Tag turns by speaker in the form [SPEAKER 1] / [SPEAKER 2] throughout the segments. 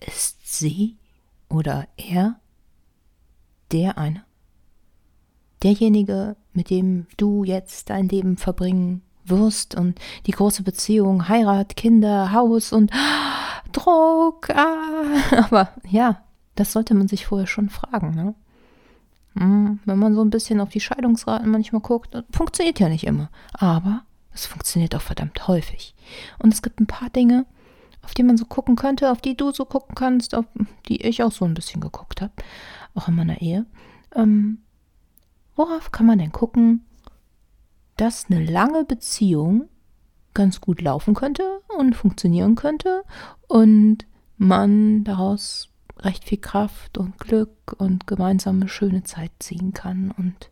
[SPEAKER 1] Ist sie oder er der eine? Derjenige, mit dem du jetzt dein Leben verbringen wirst und die große Beziehung, Heirat, Kinder, Haus und Druck. Ah. Aber ja, das sollte man sich vorher schon fragen. Ne? Hm, wenn man so ein bisschen auf die Scheidungsraten manchmal guckt, funktioniert ja nicht immer. Aber es funktioniert auch verdammt häufig. Und es gibt ein paar Dinge, auf die man so gucken könnte, auf die du so gucken kannst, auf die ich auch so ein bisschen geguckt habe, auch in meiner Ehe. Ähm, worauf kann man denn gucken, dass eine lange Beziehung ganz gut laufen könnte und funktionieren könnte und man daraus recht viel Kraft und Glück und gemeinsame schöne Zeit ziehen kann und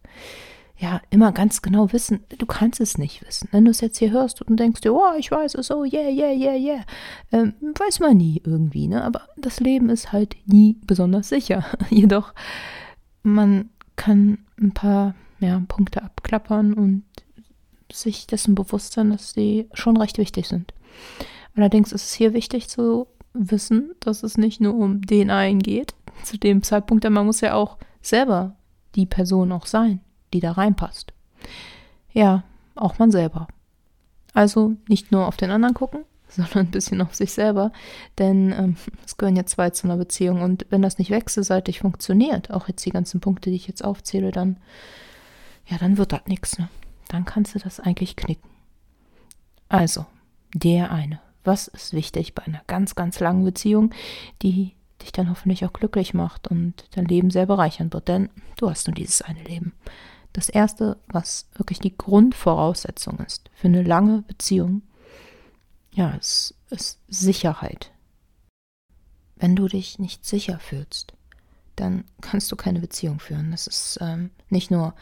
[SPEAKER 1] ja, immer ganz genau wissen, du kannst es nicht wissen. Wenn du es jetzt hier hörst und denkst dir, oh, ich weiß es, oh, yeah, yeah, yeah, yeah, ähm, weiß man nie irgendwie, ne? Aber das Leben ist halt nie besonders sicher. Jedoch, man kann ein paar ja, Punkte abklappern und sich dessen bewusst sein, dass die schon recht wichtig sind. Allerdings ist es hier wichtig zu wissen, dass es nicht nur um den einen geht, zu dem Zeitpunkt, denn man muss ja auch selber die Person auch sein die da reinpasst. Ja, auch man selber. Also nicht nur auf den anderen gucken, sondern ein bisschen auf sich selber, denn ähm, es gehören ja zwei zu einer Beziehung und wenn das nicht wechselseitig funktioniert, auch jetzt die ganzen Punkte, die ich jetzt aufzähle, dann ja, dann wird das nichts, ne? Dann kannst du das eigentlich knicken. Also, der eine. Was ist wichtig bei einer ganz, ganz langen Beziehung, die dich dann hoffentlich auch glücklich macht und dein Leben sehr bereichern wird, denn du hast nur dieses eine Leben. Das Erste, was wirklich die Grundvoraussetzung ist für eine lange Beziehung, ja, ist, ist Sicherheit. Wenn du dich nicht sicher fühlst, dann kannst du keine Beziehung führen. Das ist ähm, nicht nur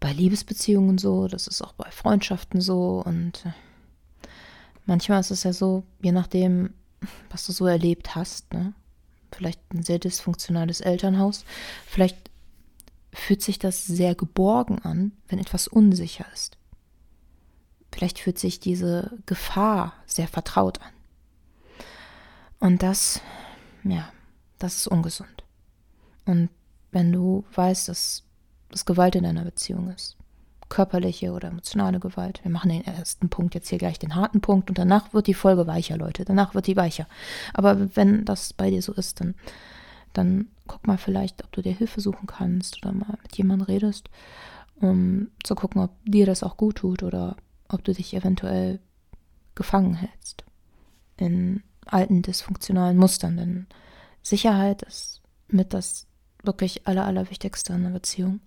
[SPEAKER 1] bei Liebesbeziehungen so, das ist auch bei Freundschaften so und äh, manchmal ist es ja so, je nachdem, was du so erlebt hast, ne? vielleicht ein sehr dysfunktionales Elternhaus, vielleicht fühlt sich das sehr geborgen an, wenn etwas unsicher ist. Vielleicht fühlt sich diese Gefahr sehr vertraut an. Und das, ja, das ist ungesund. Und wenn du weißt, dass das Gewalt in deiner Beziehung ist, körperliche oder emotionale Gewalt, wir machen den ersten Punkt jetzt hier gleich den harten Punkt und danach wird die Folge weicher, Leute, danach wird die weicher. Aber wenn das bei dir so ist, dann dann guck mal vielleicht, ob du dir Hilfe suchen kannst oder mal mit jemandem redest, um zu gucken, ob dir das auch gut tut oder ob du dich eventuell gefangen hältst in alten dysfunktionalen Mustern. Denn Sicherheit ist mit das wirklich aller, allerwichtigste in einer Beziehung,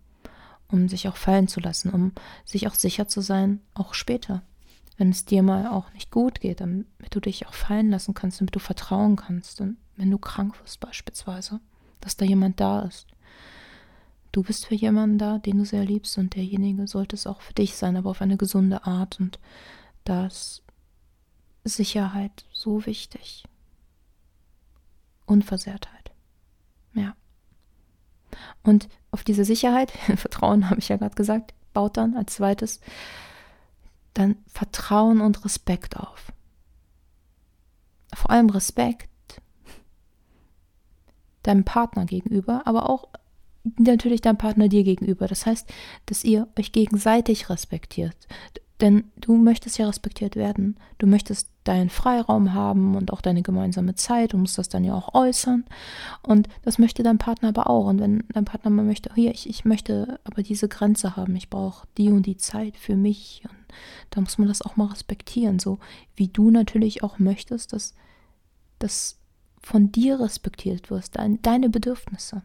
[SPEAKER 1] um sich auch fallen zu lassen, um sich auch sicher zu sein, auch später. Wenn es dir mal auch nicht gut geht, damit du dich auch fallen lassen kannst, damit du vertrauen kannst. Und wenn du krank wirst beispielsweise, dass da jemand da ist. Du bist für jemanden da, den du sehr liebst und derjenige sollte es auch für dich sein, aber auf eine gesunde Art und da ist Sicherheit so wichtig. Unversehrtheit. Ja. Und auf diese Sicherheit, Vertrauen habe ich ja gerade gesagt, baut dann als zweites dann Vertrauen und Respekt auf. Vor allem Respekt deinem Partner gegenüber, aber auch natürlich deinem Partner dir gegenüber. Das heißt, dass ihr euch gegenseitig respektiert. Denn du möchtest ja respektiert werden. Du möchtest deinen Freiraum haben und auch deine gemeinsame Zeit. Du musst das dann ja auch äußern. Und das möchte dein Partner aber auch. Und wenn dein Partner mal möchte, hier, ich, ich möchte aber diese Grenze haben, ich brauche die und die Zeit für mich. Und da muss man das auch mal respektieren. So wie du natürlich auch möchtest, dass, dass von dir respektiert wirst, dein, deine Bedürfnisse.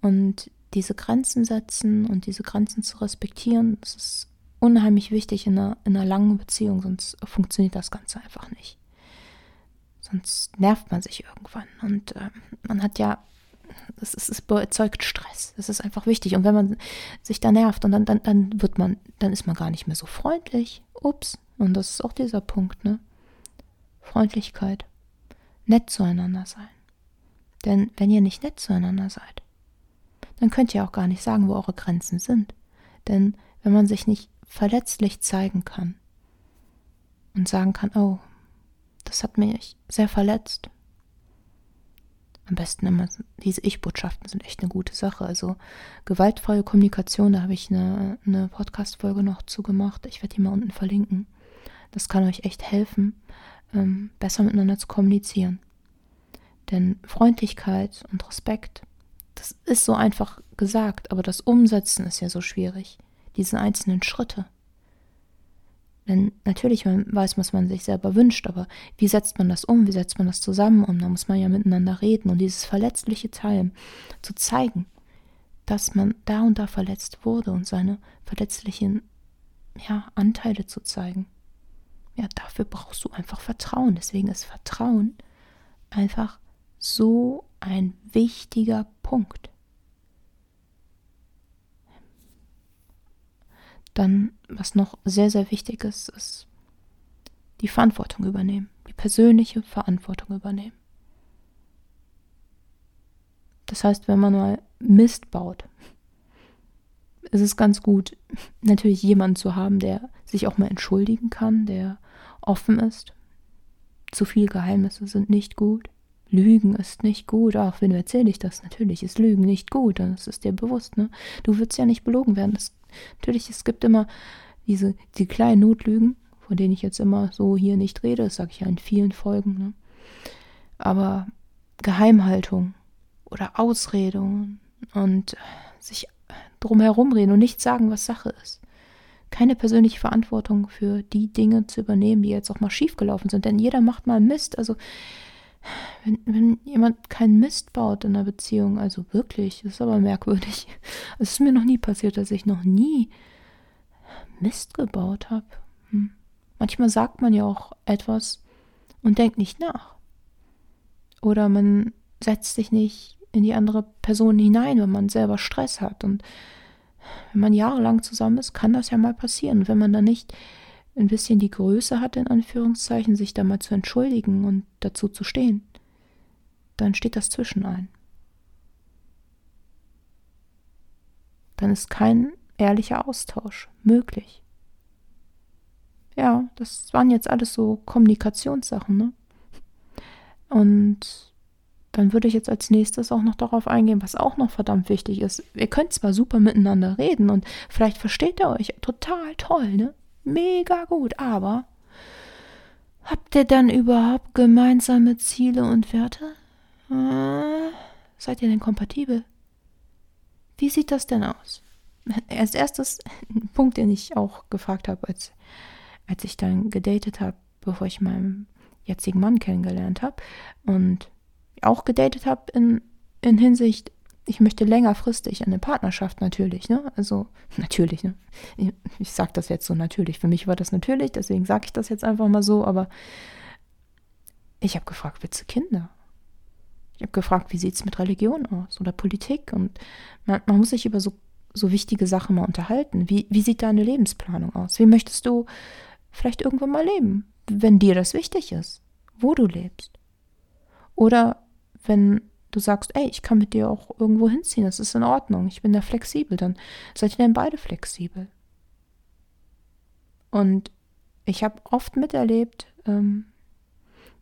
[SPEAKER 1] Und diese Grenzen setzen und diese Grenzen zu respektieren, das ist unheimlich wichtig in einer, in einer langen Beziehung, sonst funktioniert das Ganze einfach nicht. Sonst nervt man sich irgendwann. Und äh, man hat ja, das, ist, es erzeugt Stress. Das ist einfach wichtig. Und wenn man sich da nervt und dann, dann, dann wird man, dann ist man gar nicht mehr so freundlich. Ups. Und das ist auch dieser Punkt, ne? Freundlichkeit nett zueinander sein. Denn wenn ihr nicht nett zueinander seid, dann könnt ihr auch gar nicht sagen, wo eure Grenzen sind. Denn wenn man sich nicht verletzlich zeigen kann und sagen kann, oh, das hat mich sehr verletzt, am besten immer, diese Ich-Botschaften sind echt eine gute Sache. Also gewaltfreie Kommunikation, da habe ich eine, eine Podcast-Folge noch zugemacht. Ich werde die mal unten verlinken. Das kann euch echt helfen, ähm, besser miteinander zu kommunizieren. Denn Freundlichkeit und Respekt, das ist so einfach gesagt, aber das Umsetzen ist ja so schwierig. Diese einzelnen Schritte. Denn natürlich man weiß, was man sich selber wünscht, aber wie setzt man das um? Wie setzt man das zusammen um? Da muss man ja miteinander reden und dieses verletzliche Teil zu zeigen, dass man da und da verletzt wurde und seine verletzlichen ja, Anteile zu zeigen. Ja, dafür brauchst du einfach Vertrauen. Deswegen ist Vertrauen einfach so ein wichtiger Punkt. Dann, was noch sehr, sehr wichtig ist, ist die Verantwortung übernehmen, die persönliche Verantwortung übernehmen. Das heißt, wenn man mal Mist baut, ist es ganz gut, natürlich jemanden zu haben, der sich auch mal entschuldigen kann, der offen ist. Zu viel Geheimnisse sind nicht gut. Lügen ist nicht gut. Ach, wenn du erzähle ich das? Natürlich ist Lügen nicht gut. Das ist dir bewusst, ne? Du willst ja nicht belogen werden. Das, natürlich, es gibt immer diese, die kleinen Notlügen, von denen ich jetzt immer so hier nicht rede. Das sage ich ja in vielen Folgen, ne? Aber Geheimhaltung oder Ausredungen und sich drumherum reden und nicht sagen, was Sache ist. Keine persönliche Verantwortung für die Dinge zu übernehmen, die jetzt auch mal schiefgelaufen sind. Denn jeder macht mal Mist. Also wenn, wenn jemand keinen Mist baut in einer Beziehung, also wirklich, das ist aber merkwürdig. Es ist mir noch nie passiert, dass ich noch nie Mist gebaut habe. Hm. Manchmal sagt man ja auch etwas und denkt nicht nach. Oder man setzt sich nicht in die andere Person hinein, wenn man selber Stress hat. Und wenn man jahrelang zusammen ist, kann das ja mal passieren. Wenn man dann nicht ein bisschen die Größe hat, in Anführungszeichen, sich da mal zu entschuldigen und dazu zu stehen, dann steht das zwischen ein. Dann ist kein ehrlicher Austausch möglich. Ja, das waren jetzt alles so Kommunikationssachen, ne? Und dann würde ich jetzt als nächstes auch noch darauf eingehen, was auch noch verdammt wichtig ist. Ihr könnt zwar super miteinander reden und vielleicht versteht ihr euch total toll, ne? mega gut, aber habt ihr dann überhaupt gemeinsame Ziele und Werte? Äh, seid ihr denn kompatibel? Wie sieht das denn aus? Als erstes ein Punkt, den ich auch gefragt habe, als, als ich dann gedatet habe, bevor ich meinen jetzigen Mann kennengelernt habe und auch gedatet habe in, in Hinsicht, ich möchte längerfristig eine Partnerschaft natürlich, ne? Also natürlich, ne? Ich, ich sage das jetzt so natürlich. Für mich war das natürlich, deswegen sage ich das jetzt einfach mal so, aber ich habe gefragt, willst du Kinder? Ich habe gefragt, wie sieht es mit Religion aus oder Politik? Und man, man, muss sich über so, so wichtige Sachen mal unterhalten. Wie, wie sieht deine Lebensplanung aus? Wie möchtest du vielleicht irgendwann mal leben, wenn dir das wichtig ist, wo du lebst? Oder wenn du sagst, ey, ich kann mit dir auch irgendwo hinziehen, das ist in Ordnung, ich bin da flexibel, dann seid ihr denn beide flexibel. Und ich habe oft miterlebt, ähm,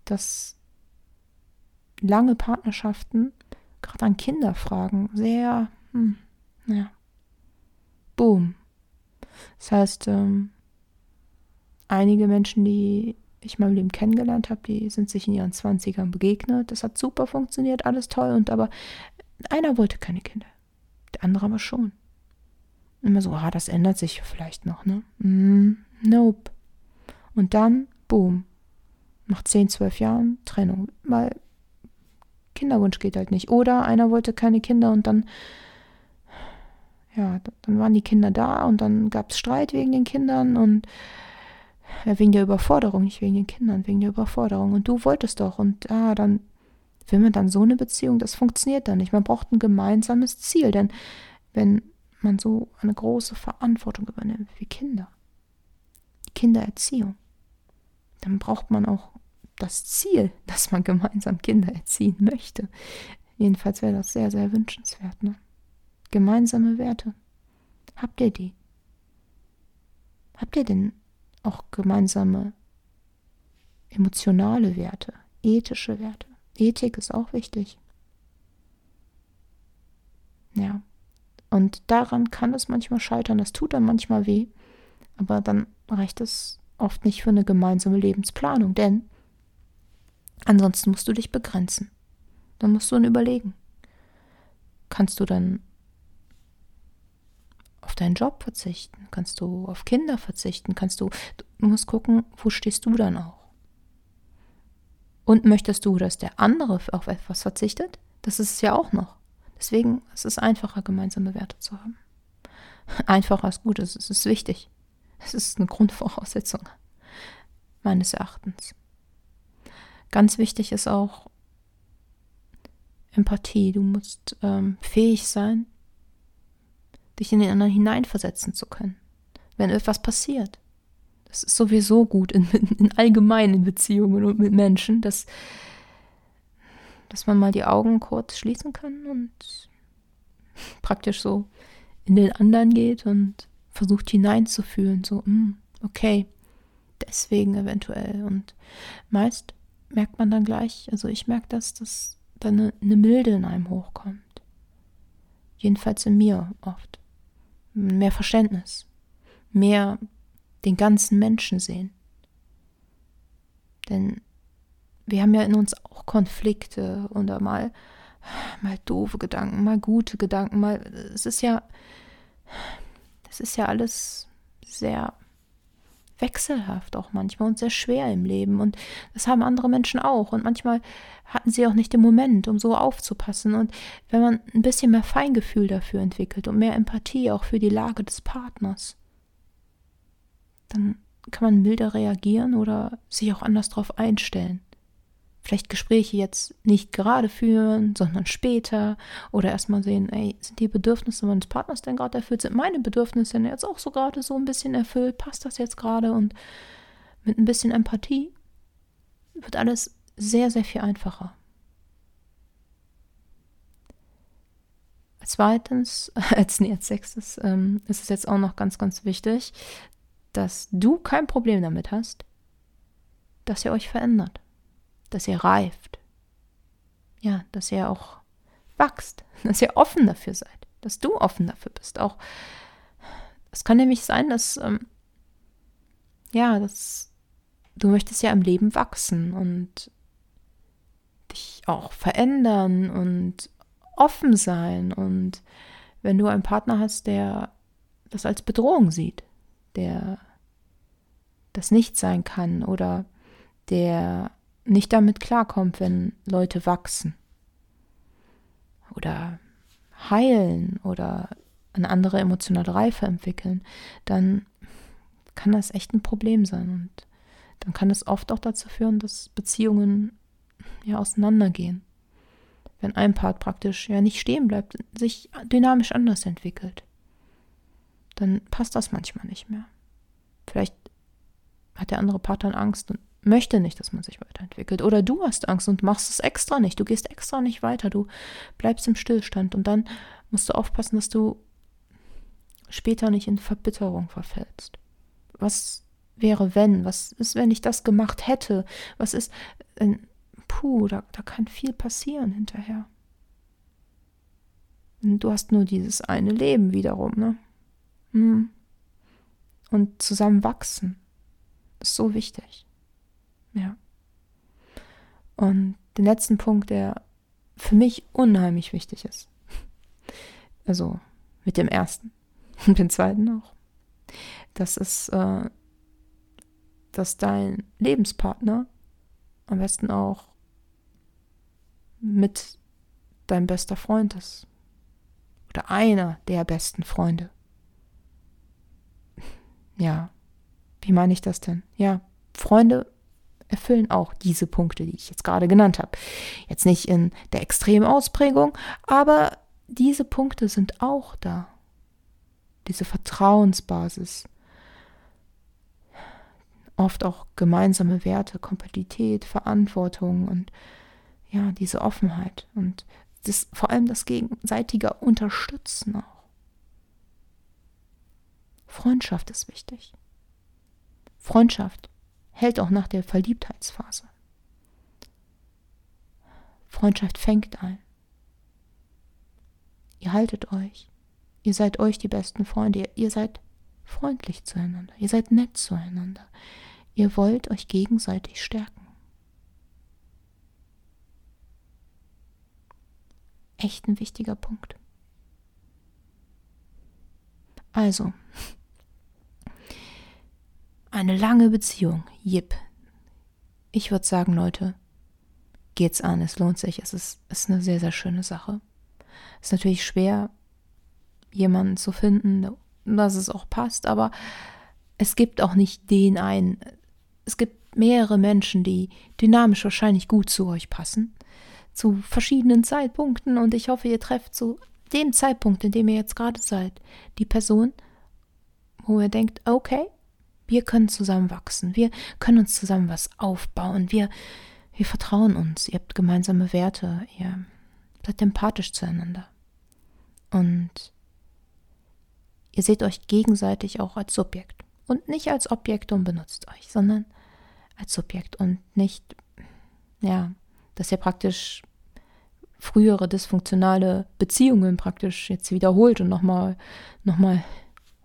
[SPEAKER 1] dass lange Partnerschaften, gerade an Kinderfragen, sehr, hm, naja, boom. Das heißt, ähm, einige Menschen, die ich in meinem Leben kennengelernt habe, die sind sich in ihren Zwanzigern begegnet. Das hat super funktioniert, alles toll. Und aber einer wollte keine Kinder. Der andere aber schon. Immer so, ah, das ändert sich vielleicht noch, ne? Mm, nope. Und dann, boom. Nach 10, 12 Jahren Trennung. Weil Kinderwunsch geht halt nicht. Oder einer wollte keine Kinder und dann, ja, dann waren die Kinder da und dann gab es Streit wegen den Kindern und wegen der Überforderung, nicht wegen den Kindern, wegen der Überforderung. Und du wolltest doch. Und ah, dann will man dann so eine Beziehung, das funktioniert dann nicht. Man braucht ein gemeinsames Ziel, denn wenn man so eine große Verantwortung übernimmt wie Kinder, Kindererziehung, dann braucht man auch das Ziel, dass man gemeinsam Kinder erziehen möchte. Jedenfalls wäre das sehr, sehr wünschenswert. Ne? Gemeinsame Werte. Habt ihr die? Habt ihr denn auch gemeinsame emotionale Werte, ethische Werte. Ethik ist auch wichtig. Ja. Und daran kann es manchmal scheitern, das tut dann manchmal weh, aber dann reicht es oft nicht für eine gemeinsame Lebensplanung, denn ansonsten musst du dich begrenzen. Dann musst du dann überlegen. Kannst du dann auf deinen Job verzichten? Kannst du auf Kinder verzichten? Kannst du, du musst gucken, wo stehst du dann auch? Und möchtest du, dass der andere auf etwas verzichtet? Das ist es ja auch noch. Deswegen ist es einfacher, gemeinsame Werte zu haben. Einfacher ist gut, es ist wichtig. Es ist eine Grundvoraussetzung, meines Erachtens. Ganz wichtig ist auch Empathie. Du musst ähm, fähig sein, dich in den anderen hineinversetzen zu können, wenn etwas passiert. Das ist sowieso gut in, in allgemeinen Beziehungen und mit Menschen, dass, dass man mal die Augen kurz schließen kann und praktisch so in den anderen geht und versucht hineinzufühlen, so, mm, okay, deswegen eventuell. Und meist merkt man dann gleich, also ich merke das, dass da eine, eine Milde in einem hochkommt. Jedenfalls in mir oft mehr Verständnis, mehr den ganzen Menschen sehen. Denn wir haben ja in uns auch Konflikte oder mal, mal doofe Gedanken, mal gute Gedanken, mal, es ist ja, es ist ja alles sehr wechselhaft auch manchmal und sehr schwer im Leben. Und das haben andere Menschen auch. Und manchmal hatten sie auch nicht den Moment, um so aufzupassen. Und wenn man ein bisschen mehr Feingefühl dafür entwickelt und mehr Empathie auch für die Lage des Partners, dann kann man milder reagieren oder sich auch anders darauf einstellen vielleicht Gespräche jetzt nicht gerade führen, sondern später oder erstmal sehen, ey, sind die Bedürfnisse meines Partners denn gerade erfüllt? Sind meine Bedürfnisse denn jetzt auch so gerade so ein bisschen erfüllt? Passt das jetzt gerade? Und mit ein bisschen Empathie wird alles sehr, sehr viel einfacher. Zweitens, als, nee, als sechstes, ähm, ist es jetzt auch noch ganz, ganz wichtig, dass du kein Problem damit hast, dass ihr euch verändert dass ihr reift. Ja, dass ihr auch wachst, dass ihr offen dafür seid, dass du offen dafür bist. Auch es kann nämlich sein, dass ähm, ja, dass du möchtest ja im Leben wachsen und dich auch verändern und offen sein und wenn du einen Partner hast, der das als Bedrohung sieht, der das nicht sein kann oder der nicht damit klarkommt, wenn Leute wachsen oder heilen oder eine andere emotionale Reife entwickeln, dann kann das echt ein Problem sein. Und dann kann es oft auch dazu führen, dass Beziehungen ja auseinandergehen. Wenn ein Part praktisch ja nicht stehen bleibt, sich dynamisch anders entwickelt, dann passt das manchmal nicht mehr. Vielleicht hat der andere Part dann Angst und möchte nicht, dass man sich weiterentwickelt. Oder du hast Angst und machst es extra nicht. Du gehst extra nicht weiter. Du bleibst im Stillstand. Und dann musst du aufpassen, dass du später nicht in Verbitterung verfällst. Was wäre, wenn? Was ist, wenn ich das gemacht hätte? Was ist, äh, puh, da, da kann viel passieren hinterher. Und du hast nur dieses eine Leben wiederum, ne? Hm. Und zusammen wachsen ist so wichtig. Ja. Und den letzten Punkt, der für mich unheimlich wichtig ist. Also mit dem ersten und dem zweiten auch. Das ist, äh, dass dein Lebenspartner am besten auch mit dein bester Freund ist. Oder einer der besten Freunde. Ja, wie meine ich das denn? Ja, Freunde erfüllen auch diese Punkte, die ich jetzt gerade genannt habe. Jetzt nicht in der extremen Ausprägung, aber diese Punkte sind auch da. Diese Vertrauensbasis. Oft auch gemeinsame Werte, Kompatibilität, Verantwortung und ja, diese Offenheit und das, vor allem das gegenseitige Unterstützen auch. Freundschaft ist wichtig. Freundschaft hält auch nach der Verliebtheitsphase. Freundschaft fängt ein. Ihr haltet euch. Ihr seid euch die besten Freunde. Ihr, seid freundlich zueinander. Ihr seid nett zueinander. Ihr wollt euch gegenseitig stärken. Echt ein wichtiger Punkt. Also, eine lange Beziehung, jip. Ich würde sagen, Leute, geht's an, es lohnt sich, es ist, ist eine sehr, sehr schöne Sache. Ist natürlich schwer, jemanden zu finden, dass es auch passt, aber es gibt auch nicht den einen. Es gibt mehrere Menschen, die dynamisch wahrscheinlich gut zu euch passen, zu verschiedenen Zeitpunkten und ich hoffe, ihr trefft zu dem Zeitpunkt, in dem ihr jetzt gerade seid, die Person, wo ihr denkt, okay, wir können zusammen wachsen, wir können uns zusammen was aufbauen, wir, wir vertrauen uns, ihr habt gemeinsame Werte, ihr seid empathisch zueinander. Und ihr seht euch gegenseitig auch als Subjekt. Und nicht als Objekt und benutzt euch, sondern als Subjekt und nicht, ja, dass ihr praktisch frühere dysfunktionale Beziehungen praktisch jetzt wiederholt und nochmal noch mal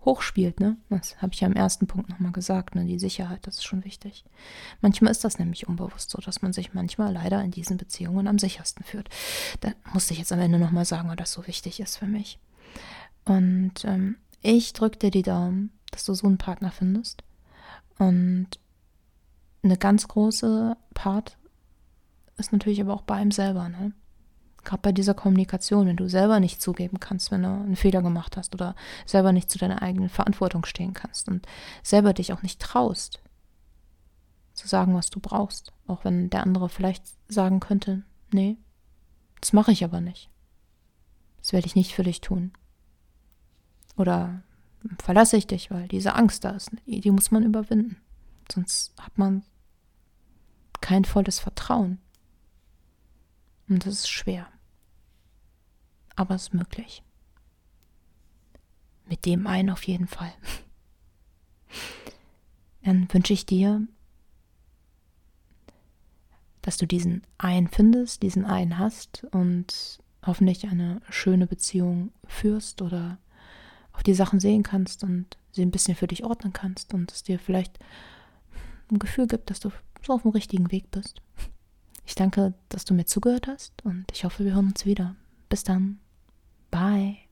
[SPEAKER 1] hochspielt. Ne? Das habe ich ja im ersten Punkt nochmal gesagt. Ne? Die Sicherheit, das ist schon wichtig. Manchmal ist das nämlich unbewusst so, dass man sich manchmal leider in diesen Beziehungen am sichersten fühlt. Da musste ich jetzt am Ende nochmal sagen, weil das so wichtig ist für mich. Und ähm, ich drücke dir die Daumen, dass du so einen Partner findest. Und eine ganz große Part ist natürlich aber auch bei ihm selber. Ne? Gerade bei dieser Kommunikation, wenn du selber nicht zugeben kannst, wenn du einen Fehler gemacht hast oder selber nicht zu deiner eigenen Verantwortung stehen kannst und selber dich auch nicht traust, zu sagen, was du brauchst. Auch wenn der andere vielleicht sagen könnte, nee, das mache ich aber nicht. Das werde ich nicht für dich tun. Oder verlasse ich dich, weil diese Angst da ist. Die muss man überwinden. Sonst hat man kein volles Vertrauen. Und das ist schwer. Aber es ist möglich. Mit dem einen auf jeden Fall. Dann wünsche ich dir, dass du diesen einen findest, diesen einen hast und hoffentlich eine schöne Beziehung führst oder auf die Sachen sehen kannst und sie ein bisschen für dich ordnen kannst und es dir vielleicht ein Gefühl gibt, dass du so auf dem richtigen Weg bist. Ich danke, dass du mir zugehört hast und ich hoffe, wir hören uns wieder. Bis dann. Bye.